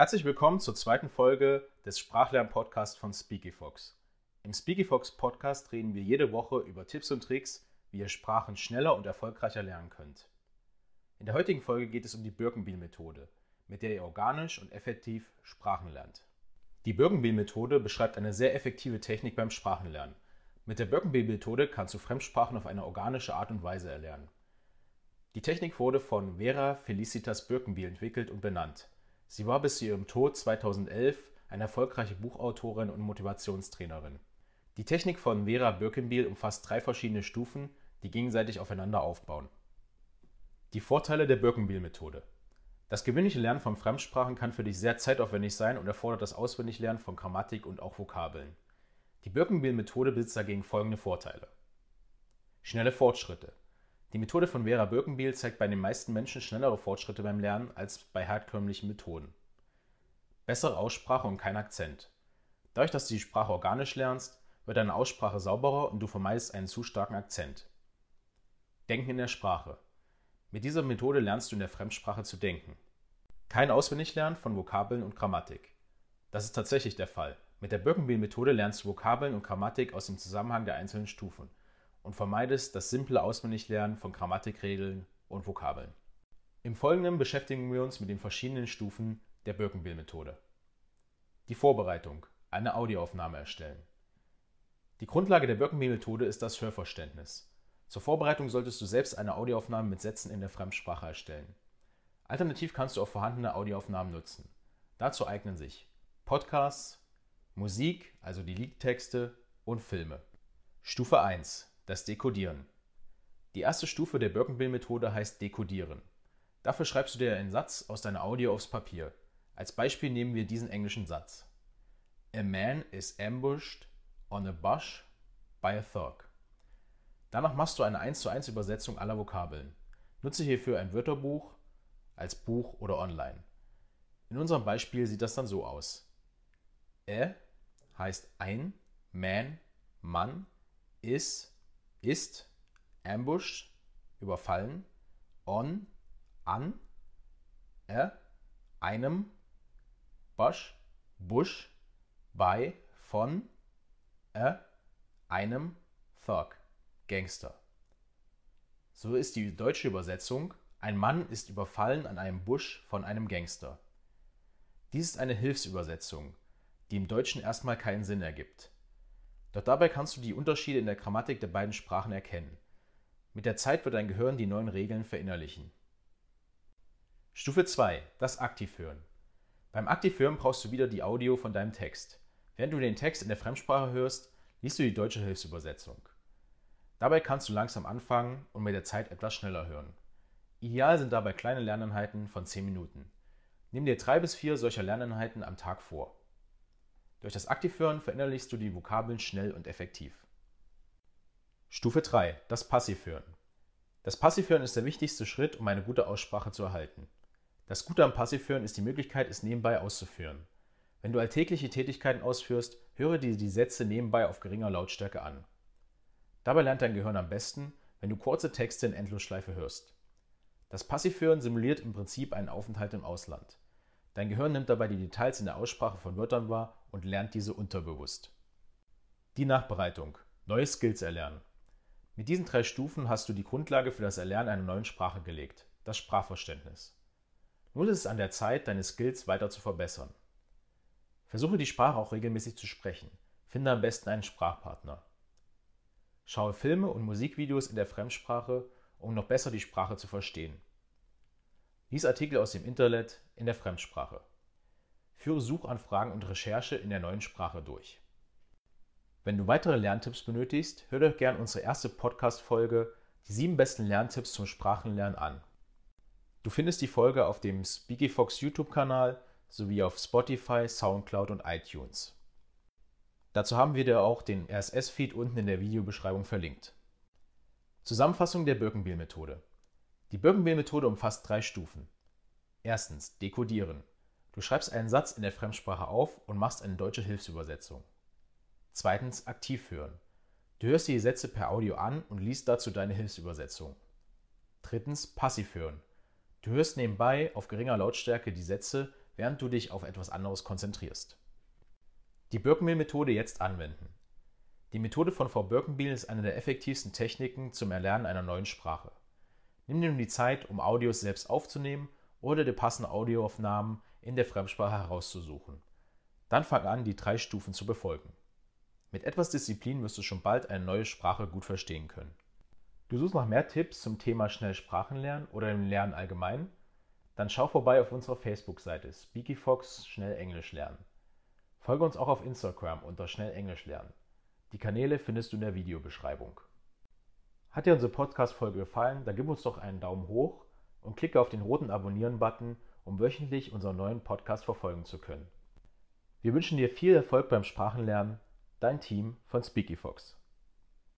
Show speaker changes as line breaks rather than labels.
Herzlich willkommen zur zweiten Folge des Sprachlern-Podcasts von Speakyfox. Im Speakyfox Podcast reden wir jede Woche über Tipps und Tricks, wie ihr Sprachen schneller und erfolgreicher lernen könnt. In der heutigen Folge geht es um die Birkenbiel-Methode, mit der ihr organisch und effektiv Sprachen lernt. Die Birkenbiel-Methode beschreibt eine sehr effektive Technik beim Sprachenlernen. Mit der Birkenbiel-Methode kannst du Fremdsprachen auf eine organische Art und Weise erlernen. Die Technik wurde von Vera Felicitas Birkenbiel entwickelt und benannt. Sie war bis zu ihrem Tod 2011 eine erfolgreiche Buchautorin und Motivationstrainerin. Die Technik von Vera Birkenbiel umfasst drei verschiedene Stufen, die gegenseitig aufeinander aufbauen. Die Vorteile der Birkenbiel-Methode. Das gewöhnliche Lernen von Fremdsprachen kann für dich sehr zeitaufwendig sein und erfordert das Auswendiglernen von Grammatik und auch Vokabeln. Die Birkenbiel-Methode besitzt dagegen folgende Vorteile. Schnelle Fortschritte. Die Methode von Vera Birkenbiel zeigt bei den meisten Menschen schnellere Fortschritte beim Lernen als bei herkömmlichen Methoden. Bessere Aussprache und kein Akzent. Dadurch, dass du die Sprache organisch lernst, wird deine Aussprache sauberer und du vermeidest einen zu starken Akzent. Denken in der Sprache. Mit dieser Methode lernst du in der Fremdsprache zu denken. Kein Auswendiglernen von Vokabeln und Grammatik. Das ist tatsächlich der Fall. Mit der Birkenbiel-Methode lernst du Vokabeln und Grammatik aus dem Zusammenhang der einzelnen Stufen und vermeidest das simple Auswendiglernen von Grammatikregeln und Vokabeln. Im Folgenden beschäftigen wir uns mit den verschiedenen Stufen der Birkenbiel-Methode. Die Vorbereitung, eine Audioaufnahme erstellen. Die Grundlage der Birkenbiel-Methode ist das Hörverständnis. Zur Vorbereitung solltest du selbst eine Audioaufnahme mit Sätzen in der Fremdsprache erstellen. Alternativ kannst du auch vorhandene Audioaufnahmen nutzen. Dazu eignen sich Podcasts, Musik, also die Liedtexte und Filme. Stufe 1 das Dekodieren. Die erste Stufe der Birkenbill-Methode heißt Dekodieren. Dafür schreibst du dir einen Satz aus deiner Audio aufs Papier. Als Beispiel nehmen wir diesen englischen Satz. A man is ambushed on a bush by a thug. Danach machst du eine 1 zu 1 Übersetzung aller Vokabeln. Nutze hierfür ein Wörterbuch als Buch oder online. In unserem Beispiel sieht das dann so aus. A heißt ein, man, Mann, is ist, ambushed, überfallen, on, an, er, einem, bush, bush, bei, von, er, einem, thug, Gangster. So ist die deutsche Übersetzung, ein Mann ist überfallen an einem Busch von einem Gangster. Dies ist eine Hilfsübersetzung, die im Deutschen erstmal keinen Sinn ergibt. Doch dabei kannst du die Unterschiede in der Grammatik der beiden Sprachen erkennen. Mit der Zeit wird dein Gehirn die neuen Regeln verinnerlichen. Stufe 2. Das Aktivhören. Beim Aktivhören brauchst du wieder die Audio von deinem Text. Während du den Text in der Fremdsprache hörst, liest du die deutsche Hilfsübersetzung. Dabei kannst du langsam anfangen und mit der Zeit etwas schneller hören. Ideal sind dabei kleine Lerneinheiten von 10 Minuten. Nimm dir drei bis vier solcher Lerneinheiten am Tag vor. Durch das Aktivhören verinnerlichst du die Vokabeln schnell und effektiv. Stufe 3. Das Passivhören. Das Passivhören ist der wichtigste Schritt, um eine gute Aussprache zu erhalten. Das Gute am Passivhören ist die Möglichkeit, es nebenbei auszuführen. Wenn du alltägliche Tätigkeiten ausführst, höre dir die Sätze nebenbei auf geringer Lautstärke an. Dabei lernt dein Gehirn am besten, wenn du kurze Texte in Endlosschleife hörst. Das Passivhören simuliert im Prinzip einen Aufenthalt im Ausland. Dein Gehirn nimmt dabei die Details in der Aussprache von Wörtern wahr und lernt diese unterbewusst. Die Nachbereitung. Neue Skills erlernen. Mit diesen drei Stufen hast du die Grundlage für das Erlernen einer neuen Sprache gelegt, das Sprachverständnis. Nun ist es an der Zeit, deine Skills weiter zu verbessern. Versuche die Sprache auch regelmäßig zu sprechen. Finde am besten einen Sprachpartner. Schaue Filme und Musikvideos in der Fremdsprache, um noch besser die Sprache zu verstehen. Lies Artikel aus dem Internet in der Fremdsprache. Führe Suchanfragen und Recherche in der neuen Sprache durch. Wenn du weitere Lerntipps benötigst, hör dir gern unsere erste Podcast-Folge Die sieben besten Lerntipps zum Sprachenlernen an. Du findest die Folge auf dem SpeakyFox YouTube-Kanal sowie auf Spotify, Soundcloud und iTunes. Dazu haben wir dir auch den RSS-Feed unten in der Videobeschreibung verlinkt. Zusammenfassung der Birkenbiel-Methode. Die Birkenbill-Methode umfasst drei Stufen. Erstens Dekodieren. Du schreibst einen Satz in der Fremdsprache auf und machst eine deutsche Hilfsübersetzung. Zweitens aktiv hören. Du hörst die Sätze per Audio an und liest dazu deine Hilfsübersetzung. Drittens passiv hören. Du hörst nebenbei auf geringer Lautstärke die Sätze, während du dich auf etwas anderes konzentrierst. Die Birkenbiel-Methode jetzt anwenden. Die Methode von Frau Birkenbiel ist eine der effektivsten Techniken zum Erlernen einer neuen Sprache. Nimm dir nun die Zeit, um Audios selbst aufzunehmen oder dir passende Audioaufnahmen in der Fremdsprache herauszusuchen. Dann fang an, die drei Stufen zu befolgen. Mit etwas Disziplin wirst du schon bald eine neue Sprache gut verstehen können. Du suchst nach mehr Tipps zum Thema schnell Sprachen lernen oder dem Lernen allgemein? Dann schau vorbei auf unserer Facebook-Seite SpeakyFox Schnell Englisch lernen. Folge uns auch auf Instagram unter Schnell Englisch lernen. Die Kanäle findest du in der Videobeschreibung. Hat dir unsere Podcast-Folge gefallen, dann gib uns doch einen Daumen hoch und klicke auf den roten Abonnieren-Button, um wöchentlich unseren neuen Podcast verfolgen zu können. Wir wünschen dir viel Erfolg beim Sprachenlernen, dein Team von SpeakyFox.